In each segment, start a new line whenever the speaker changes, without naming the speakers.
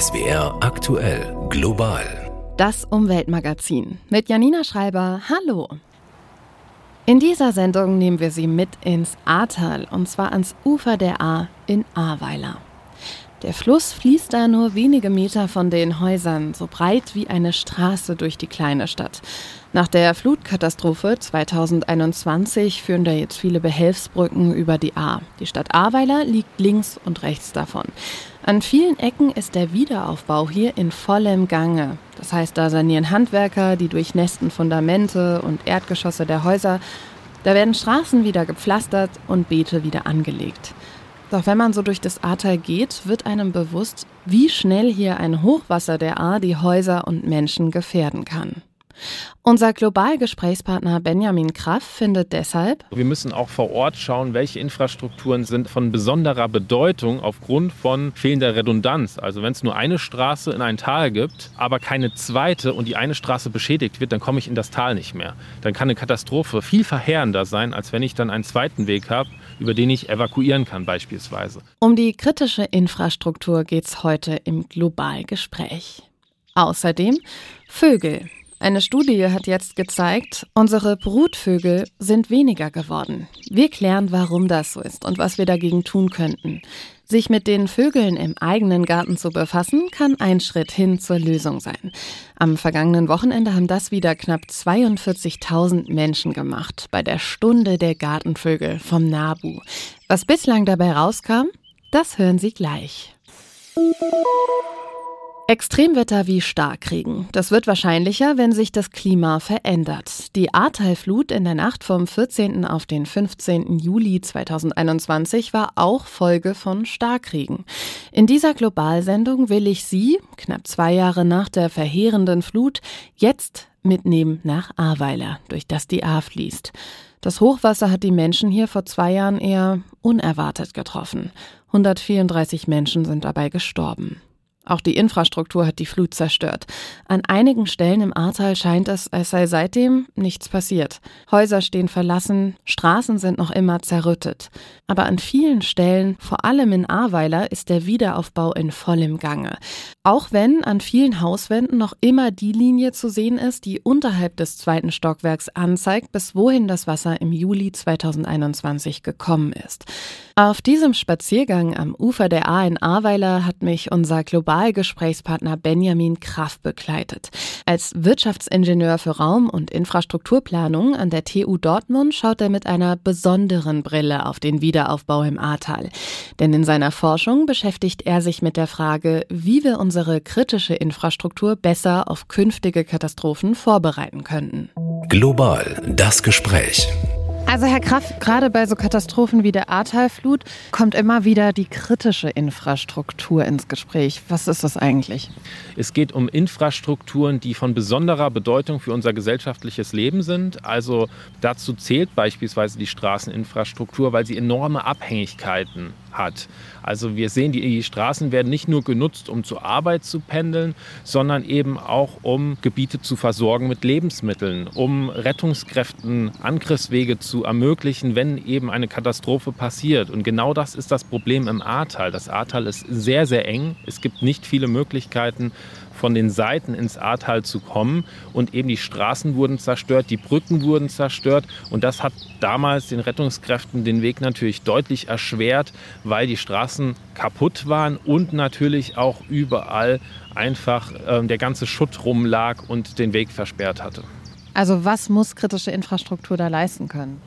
SWR aktuell global.
Das Umweltmagazin mit Janina Schreiber. Hallo. In dieser Sendung nehmen wir Sie mit ins Ahrtal und zwar ans Ufer der Ahr in Ahrweiler. Der Fluss fließt da nur wenige Meter von den Häusern, so breit wie eine Straße durch die kleine Stadt. Nach der Flutkatastrophe 2021 führen da jetzt viele Behelfsbrücken über die Ahr. Die Stadt Ahrweiler liegt links und rechts davon. An vielen Ecken ist der Wiederaufbau hier in vollem Gange. Das heißt, da sanieren Handwerker die durchnässten Fundamente und Erdgeschosse der Häuser. Da werden Straßen wieder gepflastert und Beete wieder angelegt. Doch wenn man so durch das Ahrtal geht, wird einem bewusst, wie schnell hier ein Hochwasser der Ahr die Häuser und Menschen gefährden kann. Unser Globalgesprächspartner Benjamin Kraff findet deshalb,
wir müssen auch vor Ort schauen, welche Infrastrukturen sind von besonderer Bedeutung aufgrund von fehlender Redundanz. Also wenn es nur eine Straße in ein Tal gibt, aber keine zweite und die eine Straße beschädigt wird, dann komme ich in das Tal nicht mehr. Dann kann eine Katastrophe viel verheerender sein, als wenn ich dann einen zweiten Weg habe, über den ich evakuieren kann beispielsweise.
Um die kritische Infrastruktur geht es heute im Globalgespräch. Außerdem Vögel. Eine Studie hat jetzt gezeigt, unsere Brutvögel sind weniger geworden. Wir klären, warum das so ist und was wir dagegen tun könnten. Sich mit den Vögeln im eigenen Garten zu befassen, kann ein Schritt hin zur Lösung sein. Am vergangenen Wochenende haben das wieder knapp 42.000 Menschen gemacht bei der Stunde der Gartenvögel vom NABU. Was bislang dabei rauskam, das hören Sie gleich. Extremwetter wie Starkregen. Das wird wahrscheinlicher, wenn sich das Klima verändert. Die Ahrtalflut in der Nacht vom 14. auf den 15. Juli 2021 war auch Folge von Starkregen. In dieser Globalsendung will ich Sie, knapp zwei Jahre nach der verheerenden Flut, jetzt mitnehmen nach Ahrweiler, durch das die Ahr fließt. Das Hochwasser hat die Menschen hier vor zwei Jahren eher unerwartet getroffen. 134 Menschen sind dabei gestorben. Auch die Infrastruktur hat die Flut zerstört. An einigen Stellen im Ahrtal scheint es, als sei seitdem nichts passiert. Häuser stehen verlassen, Straßen sind noch immer zerrüttet. Aber an vielen Stellen, vor allem in Ahrweiler, ist der Wiederaufbau in vollem Gange. Auch wenn an vielen Hauswänden noch immer die Linie zu sehen ist, die unterhalb des zweiten Stockwerks anzeigt, bis wohin das Wasser im Juli 2021 gekommen ist. Auf diesem Spaziergang am Ufer der Ahr in Ahrweiler hat mich unser Globalgesprächspartner Benjamin Kraft begleitet. Als Wirtschaftsingenieur für Raum- und Infrastrukturplanung an der TU Dortmund schaut er mit einer besonderen Brille auf den Wiederaufbau im Ahrtal. Denn in seiner Forschung beschäftigt er sich mit der Frage, wie wir unsere kritische Infrastruktur besser auf künftige Katastrophen vorbereiten könnten.
Global das Gespräch.
Also Herr Kraft, gerade bei so Katastrophen wie der Ahrtalflut kommt immer wieder die kritische Infrastruktur ins Gespräch. Was ist das eigentlich?
Es geht um Infrastrukturen, die von besonderer Bedeutung für unser gesellschaftliches Leben sind. Also dazu zählt beispielsweise die Straßeninfrastruktur, weil sie enorme Abhängigkeiten hat. Also wir sehen, die Straßen werden nicht nur genutzt, um zur Arbeit zu pendeln, sondern eben auch, um Gebiete zu versorgen mit Lebensmitteln, um Rettungskräften Angriffswege zu ermöglichen, wenn eben eine Katastrophe passiert. Und genau das ist das Problem im Ahrtal. Das Ahrtal ist sehr, sehr eng. Es gibt nicht viele Möglichkeiten, von den Seiten ins Ahrtal zu kommen. Und eben die Straßen wurden zerstört, die Brücken wurden zerstört. Und das hat damals den Rettungskräften den Weg natürlich deutlich erschwert, weil die Straßen kaputt waren und natürlich auch überall einfach äh, der ganze Schutt rumlag und den Weg versperrt hatte.
Also was muss kritische Infrastruktur da leisten können?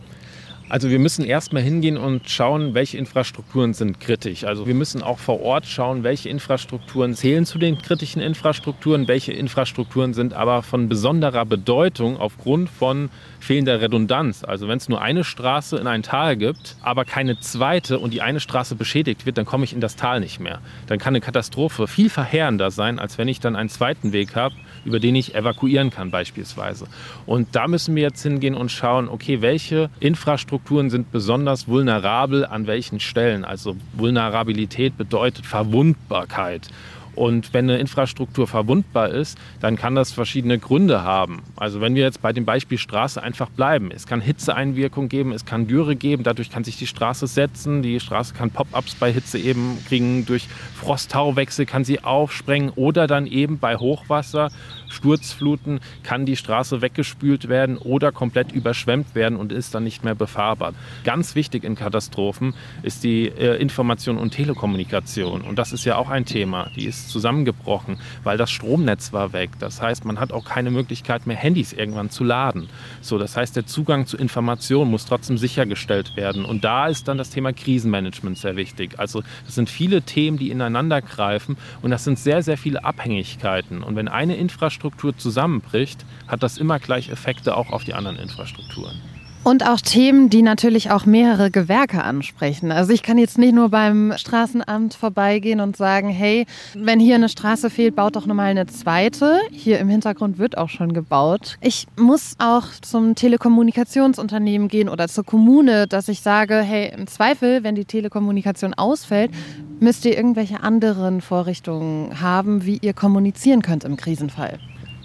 Also wir müssen erstmal hingehen und schauen, welche Infrastrukturen sind kritisch. Also wir müssen auch vor Ort schauen, welche Infrastrukturen zählen zu den kritischen Infrastrukturen, welche Infrastrukturen sind aber von besonderer Bedeutung aufgrund von fehlender Redundanz. Also wenn es nur eine Straße in ein Tal gibt, aber keine zweite und die eine Straße beschädigt wird, dann komme ich in das Tal nicht mehr. Dann kann eine Katastrophe viel verheerender sein, als wenn ich dann einen zweiten Weg habe, über den ich evakuieren kann beispielsweise. Und da müssen wir jetzt hingehen und schauen, okay, welche Infrastrukturen sind besonders vulnerabel an welchen Stellen. Also Vulnerabilität bedeutet Verwundbarkeit. Und wenn eine Infrastruktur verwundbar ist, dann kann das verschiedene Gründe haben. Also wenn wir jetzt bei dem Beispiel Straße einfach bleiben. Es kann Hitzeeinwirkung geben, es kann Dürre geben, dadurch kann sich die Straße setzen, die Straße kann Pop-ups bei Hitze eben kriegen, durch Frosttauwechsel kann sie aufsprengen oder dann eben bei Hochwasser, Sturzfluten kann die Straße weggespült werden oder komplett überschwemmt werden und ist dann nicht mehr befahrbar. Ganz wichtig in Katastrophen ist die äh, Information und Telekommunikation und das ist ja auch ein Thema. Die ist zusammengebrochen, weil das Stromnetz war weg. Das heißt, man hat auch keine Möglichkeit mehr, Handys irgendwann zu laden. So, das heißt, der Zugang zu Informationen muss trotzdem sichergestellt werden. Und da ist dann das Thema Krisenmanagement sehr wichtig. Also das sind viele Themen, die ineinander greifen und das sind sehr, sehr viele Abhängigkeiten. Und wenn eine Infrastruktur zusammenbricht, hat das immer gleich Effekte auch auf die anderen Infrastrukturen.
Und auch Themen, die natürlich auch mehrere Gewerke ansprechen. Also ich kann jetzt nicht nur beim Straßenamt vorbeigehen und sagen, hey, wenn hier eine Straße fehlt, baut doch nochmal eine zweite. Hier im Hintergrund wird auch schon gebaut. Ich muss auch zum Telekommunikationsunternehmen gehen oder zur Kommune, dass ich sage, hey, im Zweifel, wenn die Telekommunikation ausfällt, müsst ihr irgendwelche anderen Vorrichtungen haben, wie ihr kommunizieren könnt im Krisenfall.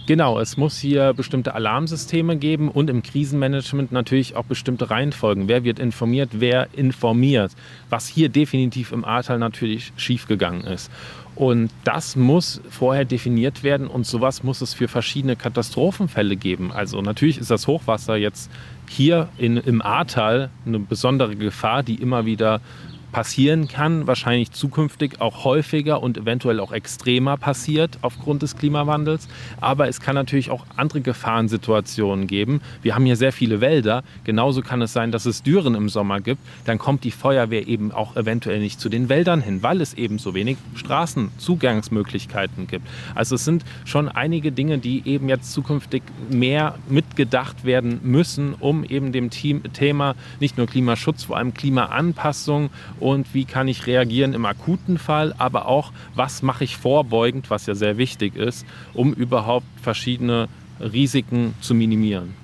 Genau, es muss hier bestimmte Alarmsysteme geben und im Krisenmanagement natürlich auch bestimmte Reihenfolgen. Wer wird informiert, wer informiert, was hier definitiv im Ahrtal natürlich schiefgegangen ist. Und das muss vorher definiert werden und sowas muss es für verschiedene Katastrophenfälle geben. Also natürlich ist das Hochwasser jetzt hier in, im Ahrtal eine besondere Gefahr, die immer wieder passieren kann, wahrscheinlich zukünftig auch häufiger und eventuell auch extremer passiert aufgrund des Klimawandels. Aber es kann natürlich auch andere Gefahrensituationen geben. Wir haben hier sehr viele Wälder. Genauso kann es sein, dass es Dürren im Sommer gibt. Dann kommt die Feuerwehr eben auch eventuell nicht zu den Wäldern hin, weil es eben so wenig Straßenzugangsmöglichkeiten gibt. Also es sind schon einige Dinge, die eben jetzt zukünftig mehr mitgedacht werden müssen, um eben dem Thema nicht nur Klimaschutz, vor allem Klimaanpassung und wie kann ich reagieren im akuten Fall, aber auch, was mache ich vorbeugend, was ja sehr wichtig ist, um überhaupt verschiedene Risiken zu minimieren.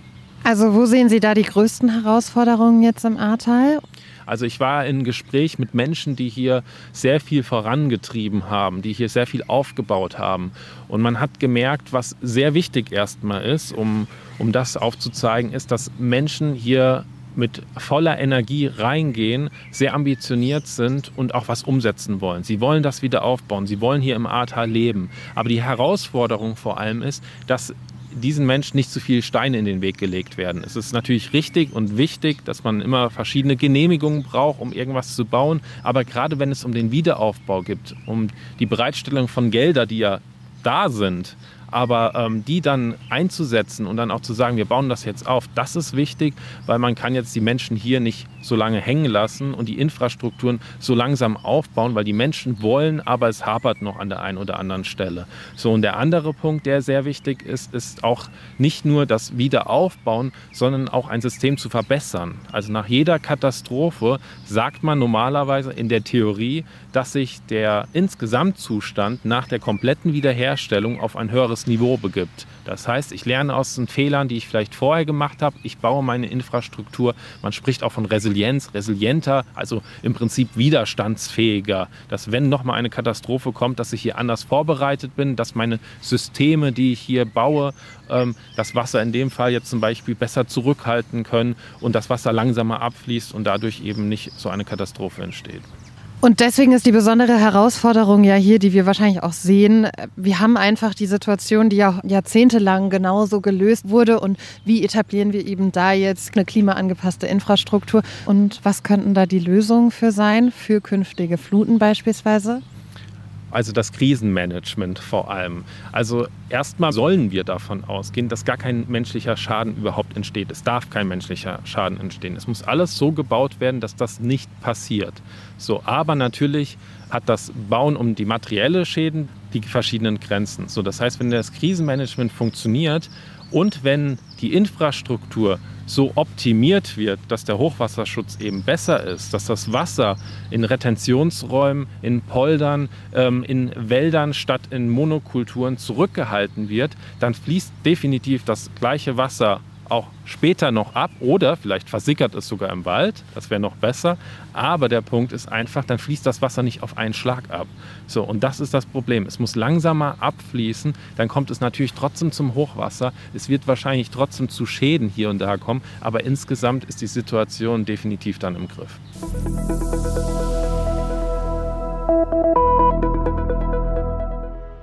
Also wo sehen Sie da die größten Herausforderungen jetzt im Ahrtal?
Also ich war in Gespräch mit Menschen, die hier sehr viel vorangetrieben haben, die hier sehr viel aufgebaut haben. Und man hat gemerkt, was sehr wichtig erstmal ist, um, um das aufzuzeigen, ist, dass Menschen hier mit voller Energie reingehen, sehr ambitioniert sind und auch was umsetzen wollen. Sie wollen das wieder aufbauen, sie wollen hier im Ahrtal leben. Aber die Herausforderung vor allem ist, dass diesen Menschen nicht zu viele Steine in den Weg gelegt werden. Es ist natürlich richtig und wichtig, dass man immer verschiedene Genehmigungen braucht, um irgendwas zu bauen. Aber gerade wenn es um den Wiederaufbau geht, um die Bereitstellung von Geldern, die ja da sind, aber ähm, die dann einzusetzen und dann auch zu sagen, wir bauen das jetzt auf, das ist wichtig, weil man kann jetzt die Menschen hier nicht so lange hängen lassen und die Infrastrukturen so langsam aufbauen, weil die Menschen wollen, aber es hapert noch an der einen oder anderen Stelle. So, und der andere Punkt, der sehr wichtig ist, ist auch nicht nur das Wiederaufbauen, sondern auch ein System zu verbessern. Also nach jeder Katastrophe sagt man normalerweise in der Theorie, dass sich der Insgesamtzustand nach der kompletten Wiederherstellung auf ein höheres Niveau begibt. Das heißt, ich lerne aus den Fehlern, die ich vielleicht vorher gemacht habe. Ich baue meine Infrastruktur. Man spricht auch von Resilienz, resilienter, also im Prinzip widerstandsfähiger. Dass wenn nochmal eine Katastrophe kommt, dass ich hier anders vorbereitet bin, dass meine Systeme, die ich hier baue, ähm, das Wasser in dem Fall jetzt zum Beispiel besser zurückhalten können und das Wasser langsamer abfließt und dadurch eben nicht so eine Katastrophe entsteht.
Und deswegen ist die besondere Herausforderung ja hier, die wir wahrscheinlich auch sehen, wir haben einfach die Situation, die ja jahrzehntelang genauso gelöst wurde. Und wie etablieren wir eben da jetzt eine klimaangepasste Infrastruktur? Und was könnten da die Lösungen für sein, für künftige Fluten beispielsweise?
Also das Krisenmanagement vor allem. Also erstmal sollen wir davon ausgehen, dass gar kein menschlicher Schaden überhaupt entsteht. Es darf kein menschlicher Schaden entstehen. Es muss alles so gebaut werden, dass das nicht passiert. So, aber natürlich hat das Bauen um die materielle Schäden die verschiedenen Grenzen. So, das heißt, wenn das Krisenmanagement funktioniert und wenn die Infrastruktur so optimiert wird, dass der Hochwasserschutz eben besser ist, dass das Wasser in Retentionsräumen, in Poldern, ähm, in Wäldern statt in Monokulturen zurückgehalten wird, dann fließt definitiv das gleiche Wasser auch später noch ab oder vielleicht versickert es sogar im Wald. Das wäre noch besser. Aber der Punkt ist einfach, dann fließt das Wasser nicht auf einen Schlag ab. So, und das ist das Problem. Es muss langsamer abfließen. Dann kommt es natürlich trotzdem zum Hochwasser. Es wird wahrscheinlich trotzdem zu Schäden hier und da kommen. Aber insgesamt ist die Situation definitiv dann im Griff.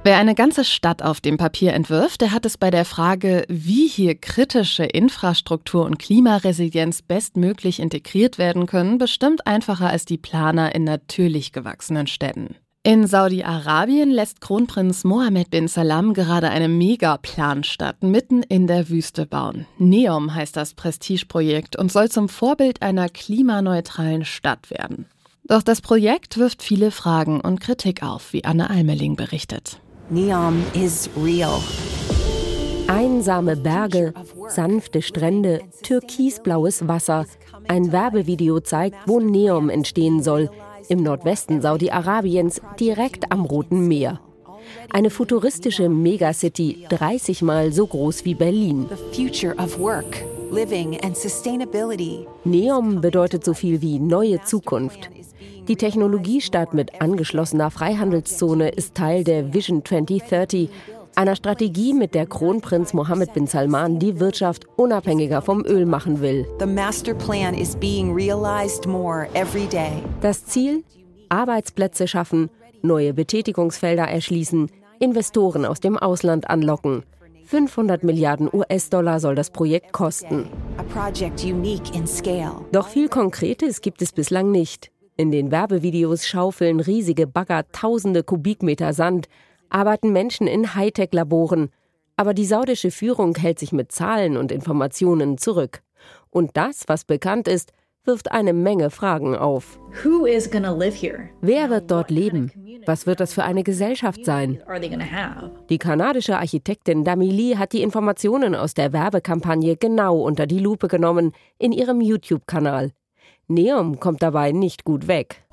Wer eine ganze Stadt auf dem Papier entwirft, der hat es bei der Frage, wie hier kritische Infrastruktur und Klimaresilienz bestmöglich integriert werden können, bestimmt einfacher als die Planer in natürlich gewachsenen Städten. In Saudi-Arabien lässt Kronprinz Mohammed bin Salam gerade eine Megaplanstadt mitten in der Wüste bauen. NEOM heißt das Prestigeprojekt und soll zum Vorbild einer klimaneutralen Stadt werden. Doch das Projekt wirft viele Fragen und Kritik auf, wie Anne Almeling berichtet.
Neom is real.
Einsame Berge, sanfte Strände, türkisblaues Wasser. Ein Werbevideo zeigt, wo Neom entstehen soll, im Nordwesten Saudi-Arabiens, direkt am Roten Meer. Eine futuristische Megacity, 30 Mal so groß wie Berlin. Neom bedeutet so viel wie neue Zukunft. Die Technologiestadt mit angeschlossener Freihandelszone ist Teil der Vision 2030, einer Strategie, mit der Kronprinz Mohammed bin Salman die Wirtschaft unabhängiger vom Öl machen will. Das Ziel? Arbeitsplätze schaffen, neue Betätigungsfelder erschließen, Investoren aus dem Ausland anlocken. 500 Milliarden US-Dollar soll das Projekt kosten. Doch viel Konkretes gibt es bislang nicht. In den Werbevideos schaufeln riesige Bagger tausende Kubikmeter Sand, arbeiten Menschen in Hightech-Laboren. Aber die saudische Führung hält sich mit Zahlen und Informationen zurück. Und das, was bekannt ist, wirft eine Menge Fragen auf. Wer wird dort leben? Was wird das für eine Gesellschaft sein? Die kanadische Architektin Damili hat die Informationen aus der Werbekampagne genau unter die Lupe genommen in ihrem YouTube-Kanal. Neom kommt dabei nicht gut weg.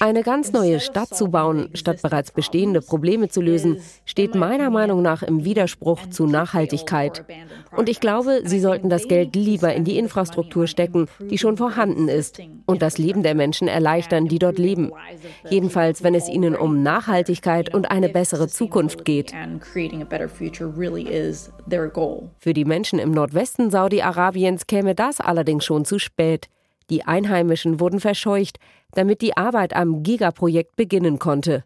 Eine ganz neue Stadt zu bauen, statt bereits bestehende Probleme zu lösen, steht meiner Meinung nach im Widerspruch zu Nachhaltigkeit. Und ich glaube, Sie sollten das Geld lieber in die Infrastruktur stecken, die schon vorhanden ist, und das Leben der Menschen erleichtern, die dort leben. Jedenfalls, wenn es ihnen um Nachhaltigkeit und eine bessere Zukunft geht. Für die Menschen im Nordwesten Saudi-Arabiens käme das allerdings schon zu spät. Die Einheimischen wurden verscheucht, damit die Arbeit am Gigaprojekt beginnen konnte.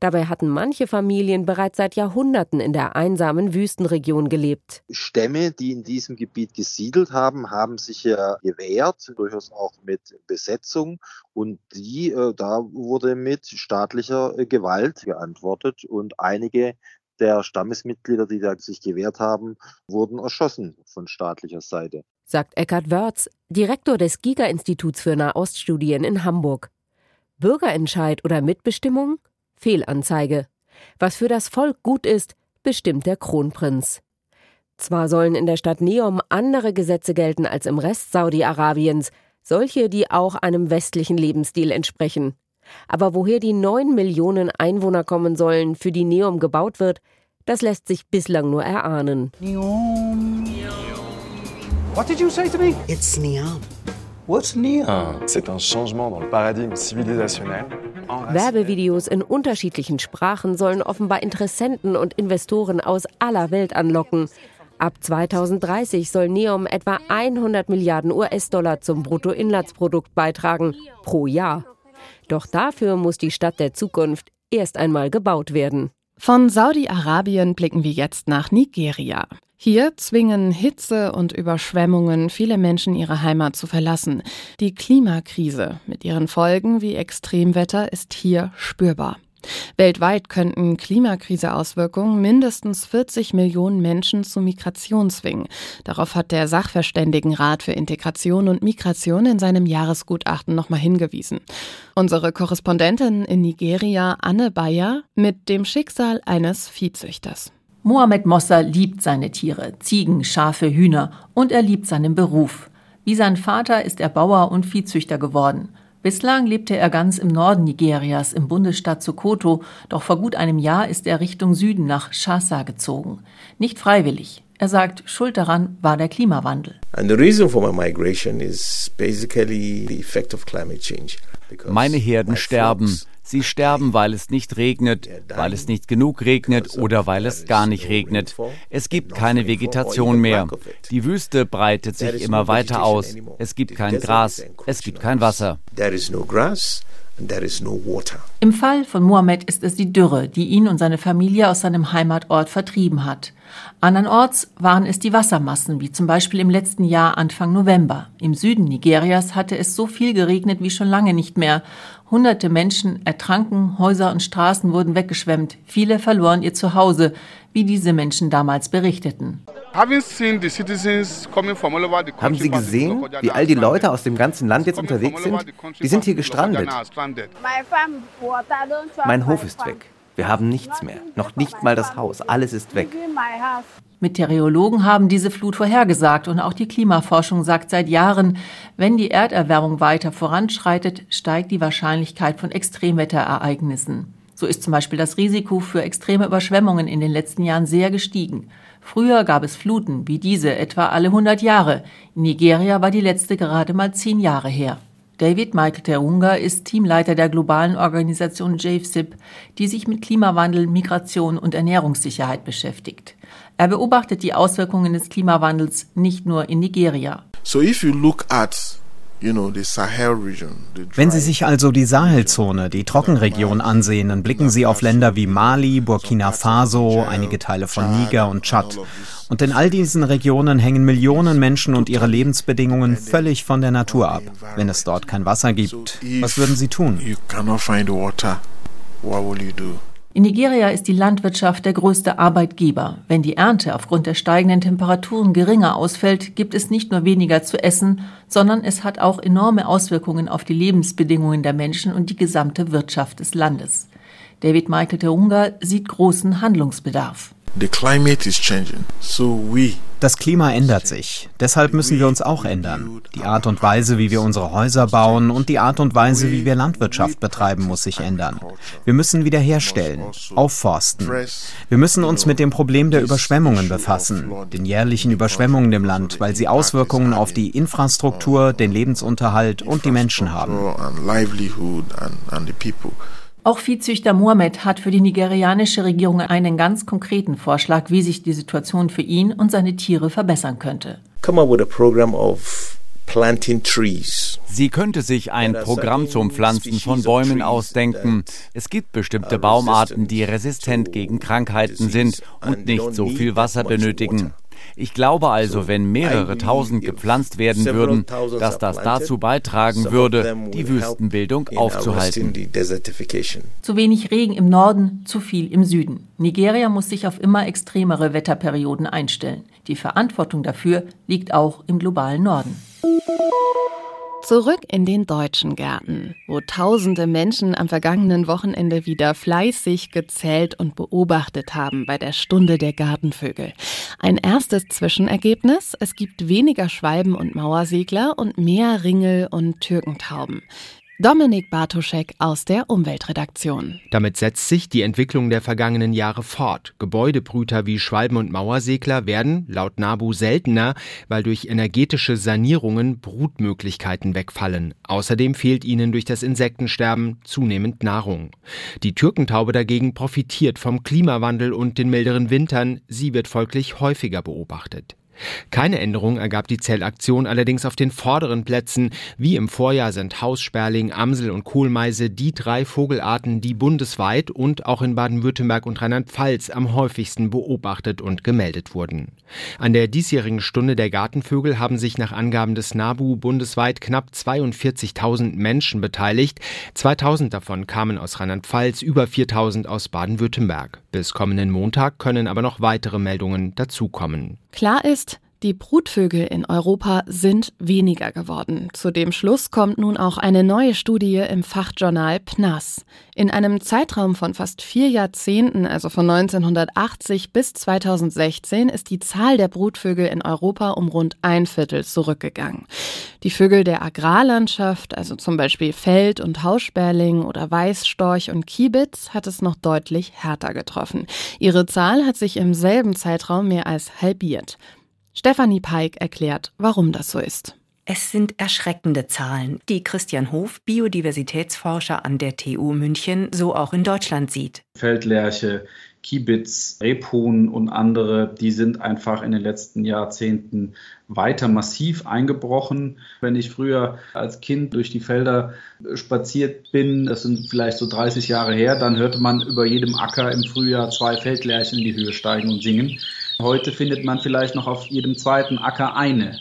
Dabei hatten manche Familien bereits seit Jahrhunderten in der einsamen Wüstenregion gelebt.
Stämme, die in diesem Gebiet gesiedelt haben, haben sich ja gewehrt, durchaus auch mit Besetzung. Und die, äh, da wurde mit staatlicher äh, Gewalt geantwortet. Und einige der Stammesmitglieder, die da sich gewehrt haben, wurden erschossen von staatlicher Seite.
Sagt Eckhard Wörz, Direktor des Giga-Instituts für Nahoststudien in Hamburg. Bürgerentscheid oder Mitbestimmung? Fehlanzeige. Was für das Volk gut ist, bestimmt der Kronprinz. Zwar sollen in der Stadt Neom andere Gesetze gelten als im Rest Saudi-Arabiens, solche, die auch einem westlichen Lebensstil entsprechen. Aber woher die neun Millionen Einwohner kommen sollen, für die Neom gebaut wird, das lässt sich bislang nur erahnen. Neom.
What did you say to me? It's Neom. What's Neom? C'est un changement dans le paradigme civilisationnel.
Werbevideos in unterschiedlichen Sprachen sollen offenbar Interessenten und Investoren aus aller Welt anlocken. Ab 2030 soll Neom etwa 100 Milliarden US-Dollar zum Bruttoinlandsprodukt beitragen pro Jahr. Doch dafür muss die Stadt der Zukunft erst einmal gebaut werden.
Von Saudi-Arabien blicken wir jetzt nach Nigeria. Hier zwingen Hitze und Überschwemmungen viele Menschen ihre Heimat zu verlassen. Die Klimakrise mit ihren Folgen wie Extremwetter ist hier spürbar. Weltweit könnten Klimakriseauswirkungen mindestens 40 Millionen Menschen zu Migration zwingen. Darauf hat der Sachverständigenrat für Integration und Migration in seinem Jahresgutachten nochmal hingewiesen. Unsere Korrespondentin in Nigeria, Anne Bayer, mit dem Schicksal eines Viehzüchters.
Mohamed Mosser liebt seine Tiere, Ziegen, Schafe, Hühner und er liebt seinen Beruf. Wie sein Vater ist er Bauer und Viehzüchter geworden. Bislang lebte er ganz im Norden Nigerias, im Bundesstaat Sokoto, doch vor gut einem Jahr ist er Richtung Süden nach Shasa gezogen. Nicht freiwillig. Er sagt, Schuld daran war der Klimawandel.
Meine Herden sterben. Sie sterben, weil es nicht regnet, weil es nicht genug regnet oder weil es gar nicht regnet. Es gibt keine Vegetation mehr. Die Wüste breitet sich immer weiter aus. Es gibt kein Gras, es gibt kein Wasser.
Im Fall von Mohammed ist es die Dürre, die ihn und seine Familie aus seinem Heimatort vertrieben hat. Andernorts waren es die Wassermassen, wie zum Beispiel im letzten Jahr Anfang November. Im Süden Nigerias hatte es so viel geregnet wie schon lange nicht mehr. Hunderte Menschen ertranken, Häuser und Straßen wurden weggeschwemmt, viele verloren ihr Zuhause, wie diese Menschen damals berichteten.
Haben Sie gesehen, wie all die Leute aus dem ganzen Land jetzt unterwegs sind? Die sind hier gestrandet. Mein Hof ist weg. Wir haben nichts mehr. Noch nicht mal das Haus. Alles ist weg.
Meteorologen haben diese Flut vorhergesagt und auch die Klimaforschung sagt seit Jahren, wenn die Erderwärmung weiter voranschreitet, steigt die Wahrscheinlichkeit von Extremwetterereignissen. So ist zum Beispiel das Risiko für extreme Überschwemmungen in den letzten Jahren sehr gestiegen. Früher gab es Fluten wie diese etwa alle 100 Jahre. In Nigeria war die letzte gerade mal zehn Jahre her. David Michael Terunga ist Teamleiter der globalen Organisation JFSIP, die sich mit Klimawandel, Migration und Ernährungssicherheit beschäftigt. Er beobachtet die Auswirkungen des Klimawandels nicht nur in Nigeria.
So if you look at
wenn Sie sich also die Sahelzone, die Trockenregion ansehen, dann blicken Sie auf Länder wie Mali, Burkina Faso, einige Teile von Niger und Tschad. Und in all diesen Regionen hängen Millionen Menschen und ihre Lebensbedingungen völlig von der Natur ab. Wenn es dort kein Wasser gibt, was würden Sie tun?
In Nigeria ist die Landwirtschaft der größte Arbeitgeber. Wenn die Ernte aufgrund der steigenden Temperaturen geringer ausfällt, gibt es nicht nur weniger zu essen, sondern es hat auch enorme Auswirkungen auf die Lebensbedingungen der Menschen und die gesamte Wirtschaft des Landes. David Michael Terunga sieht großen Handlungsbedarf.
Das Klima ändert sich. Deshalb müssen wir uns auch ändern. Die Art und Weise, wie wir unsere Häuser bauen und die Art und Weise, wie wir Landwirtschaft betreiben, muss sich ändern. Wir müssen wiederherstellen, aufforsten. Wir müssen uns mit dem Problem der Überschwemmungen befassen, den jährlichen Überschwemmungen im Land, weil sie Auswirkungen auf die Infrastruktur, den Lebensunterhalt und die Menschen haben.
Auch Viehzüchter Mohamed hat für die nigerianische Regierung einen ganz konkreten Vorschlag, wie sich die Situation für ihn und seine Tiere verbessern könnte.
Sie könnte sich ein Programm zum Pflanzen von Bäumen ausdenken. Es gibt bestimmte Baumarten, die resistent gegen Krankheiten sind und nicht so viel Wasser benötigen. Ich glaube also, wenn mehrere tausend gepflanzt werden würden, dass das dazu beitragen würde, die Wüstenbildung aufzuhalten.
Zu wenig Regen im Norden, zu viel im Süden. Nigeria muss sich auf immer extremere Wetterperioden einstellen. Die Verantwortung dafür liegt auch im globalen Norden.
Zurück in den deutschen Gärten, wo tausende Menschen am vergangenen Wochenende wieder fleißig gezählt und beobachtet haben bei der Stunde der Gartenvögel. Ein erstes Zwischenergebnis, es gibt weniger Schwalben und Mauersegler und mehr Ringel und Türkentauben. Dominik Bartoschek aus der Umweltredaktion.
Damit setzt sich die Entwicklung der vergangenen Jahre fort. Gebäudebrüter wie Schwalben und Mauersegler werden laut NABU seltener, weil durch energetische Sanierungen Brutmöglichkeiten wegfallen. Außerdem fehlt ihnen durch das Insektensterben zunehmend Nahrung. Die Türkentaube dagegen profitiert vom Klimawandel und den milderen Wintern. Sie wird folglich häufiger beobachtet. Keine Änderung ergab die Zellaktion allerdings auf den vorderen Plätzen. Wie im Vorjahr sind Haussperling, Amsel und Kohlmeise die drei Vogelarten, die bundesweit und auch in Baden-Württemberg und Rheinland-Pfalz am häufigsten beobachtet und gemeldet wurden. An der diesjährigen Stunde der Gartenvögel haben sich nach Angaben des NABU bundesweit knapp 42.000 Menschen beteiligt. 2000 davon kamen aus Rheinland-Pfalz, über 4000 aus Baden-Württemberg. Bis kommenden Montag können aber noch weitere Meldungen dazukommen.
Klar ist, Die Brutvögel in Europa sind weniger geworden. Zu dem Schluss kommt nun auch eine neue Studie im Fachjournal PNAS. In einem Zeitraum von fast vier Jahrzehnten, also von 1980 bis 2016, ist die Zahl der Brutvögel in Europa um rund ein Viertel zurückgegangen. Die Vögel der Agrarlandschaft, also zum Beispiel Feld- und Haussperling oder Weißstorch und Kiebitz, hat es noch deutlich härter getroffen. Ihre Zahl hat sich im selben Zeitraum mehr als halbiert. Stefanie Peik erklärt, warum das so ist.
Es sind erschreckende Zahlen, die Christian Hof, Biodiversitätsforscher an der TU München, so auch in Deutschland sieht.
Feldlerche, Kiebitz, Rebhuhn und andere, die sind einfach in den letzten Jahrzehnten weiter massiv eingebrochen. Wenn ich früher als Kind durch die Felder spaziert bin, das sind vielleicht so 30 Jahre her, dann hörte man über jedem Acker im Frühjahr zwei Feldlerchen in die Höhe steigen und singen. Heute findet man vielleicht noch auf jedem zweiten Acker eine.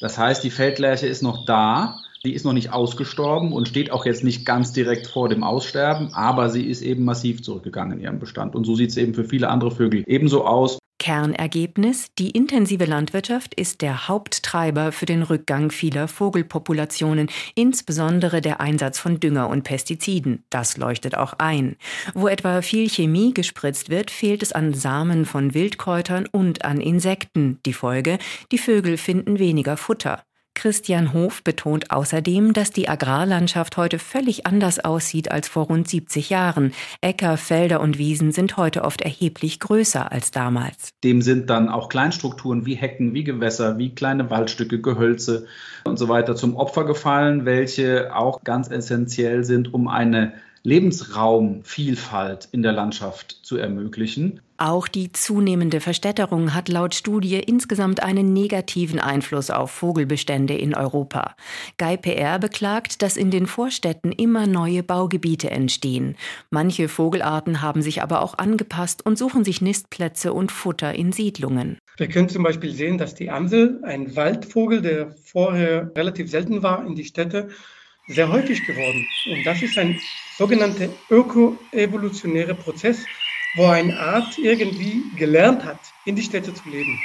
Das heißt, die Feldlerche ist noch da, die ist noch nicht ausgestorben und steht auch jetzt nicht ganz direkt vor dem Aussterben, aber sie ist eben massiv zurückgegangen in ihrem Bestand. Und so sieht es eben für viele andere Vögel ebenso aus.
Kernergebnis, die intensive Landwirtschaft ist der Haupttreiber für den Rückgang vieler Vogelpopulationen, insbesondere der Einsatz von Dünger und Pestiziden. Das leuchtet auch ein. Wo etwa viel Chemie gespritzt wird, fehlt es an Samen von Wildkräutern und an Insekten. Die Folge, die Vögel finden weniger Futter. Christian Hof betont außerdem, dass die Agrarlandschaft heute völlig anders aussieht als vor rund 70 Jahren. Äcker, Felder und Wiesen sind heute oft erheblich größer als damals.
Dem sind dann auch Kleinstrukturen wie Hecken, wie Gewässer, wie kleine Waldstücke, Gehölze und so weiter zum Opfer gefallen, welche auch ganz essentiell sind, um eine Lebensraumvielfalt in der Landschaft zu ermöglichen.
Auch die zunehmende Verstädterung hat laut Studie insgesamt einen negativen Einfluss auf Vogelbestände in Europa. Guy PR beklagt, dass in den Vorstädten immer neue Baugebiete entstehen. Manche Vogelarten haben sich aber auch angepasst und suchen sich Nistplätze und Futter in Siedlungen.
Wir können zum Beispiel sehen, dass die Amsel, ein Waldvogel, der vorher relativ selten war, in die Städte sehr häufig geworden. Und das ist ein sogenannter ökoevolutionärer Prozess, wo eine Art irgendwie gelernt hat, in die Städte zu leben.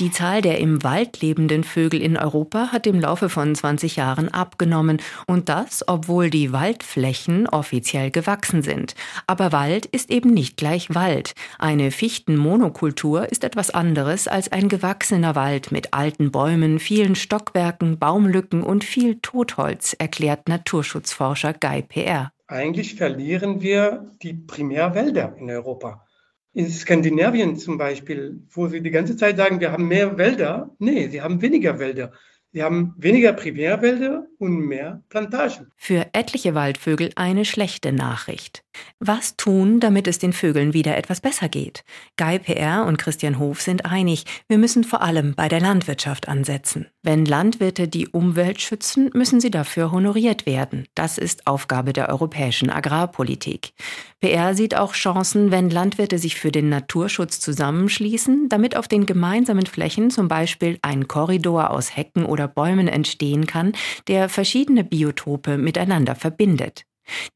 Die Zahl der im Wald lebenden Vögel in Europa hat im Laufe von 20 Jahren abgenommen und das, obwohl die Waldflächen offiziell gewachsen sind. Aber Wald ist eben nicht gleich Wald. Eine Fichtenmonokultur ist etwas anderes als ein gewachsener Wald mit alten Bäumen, vielen Stockwerken, Baumlücken und viel Totholz, erklärt Naturschutzforscher Guy PR.
Eigentlich verlieren wir die Primärwälder in Europa in Skandinavien zum Beispiel, wo sie die ganze Zeit sagen, wir haben mehr Wälder. Nee, sie haben weniger Wälder. Sie haben weniger Primärwälder und mehr Plantagen.
Für etliche Waldvögel eine schlechte Nachricht. Was tun, damit es den Vögeln wieder etwas besser geht? Guy PR und Christian Hof sind einig, wir müssen vor allem bei der Landwirtschaft ansetzen. Wenn Landwirte die Umwelt schützen, müssen sie dafür honoriert werden. Das ist Aufgabe der europäischen Agrarpolitik. PR sieht auch Chancen, wenn Landwirte sich für den Naturschutz zusammenschließen, damit auf den gemeinsamen Flächen zum Beispiel ein Korridor aus Hecken oder Bäumen entstehen kann, der verschiedene Biotope miteinander verbindet.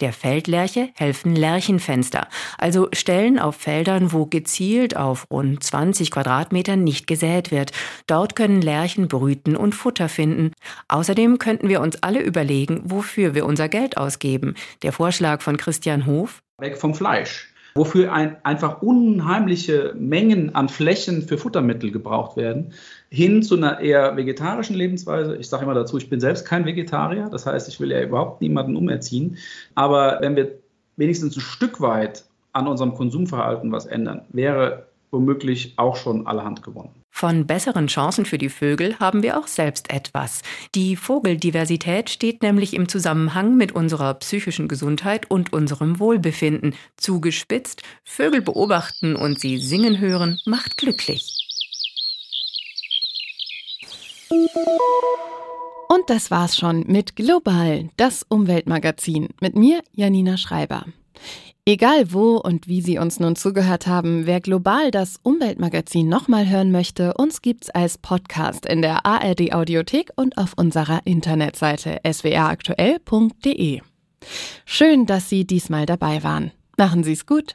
Der Feldlerche helfen Lerchenfenster, also Stellen auf Feldern, wo gezielt auf rund 20 Quadratmetern nicht gesät wird. Dort können Lerchen brüten und Futter finden. Außerdem könnten wir uns alle überlegen, wofür wir unser Geld ausgeben. Der Vorschlag von Christian Hof.
Weg vom Fleisch wofür ein, einfach unheimliche Mengen an Flächen für Futtermittel gebraucht werden, hin zu einer eher vegetarischen Lebensweise. Ich sage immer dazu, ich bin selbst kein Vegetarier, das heißt, ich will ja überhaupt niemanden umerziehen. Aber wenn wir wenigstens ein Stück weit an unserem Konsumverhalten was ändern, wäre womöglich auch schon allerhand gewonnen.
Von besseren Chancen für die Vögel haben wir auch selbst etwas. Die Vogeldiversität steht nämlich im Zusammenhang mit unserer psychischen Gesundheit und unserem Wohlbefinden. Zugespitzt, Vögel beobachten und sie singen hören macht glücklich.
Und das war's schon mit Global, das Umweltmagazin. Mit mir, Janina Schreiber. Egal wo und wie Sie uns nun zugehört haben, wer global das Umweltmagazin nochmal hören möchte, uns gibt's als Podcast in der ARD Audiothek und auf unserer Internetseite swraktuell.de. Schön, dass Sie diesmal dabei waren. Machen Sie's gut.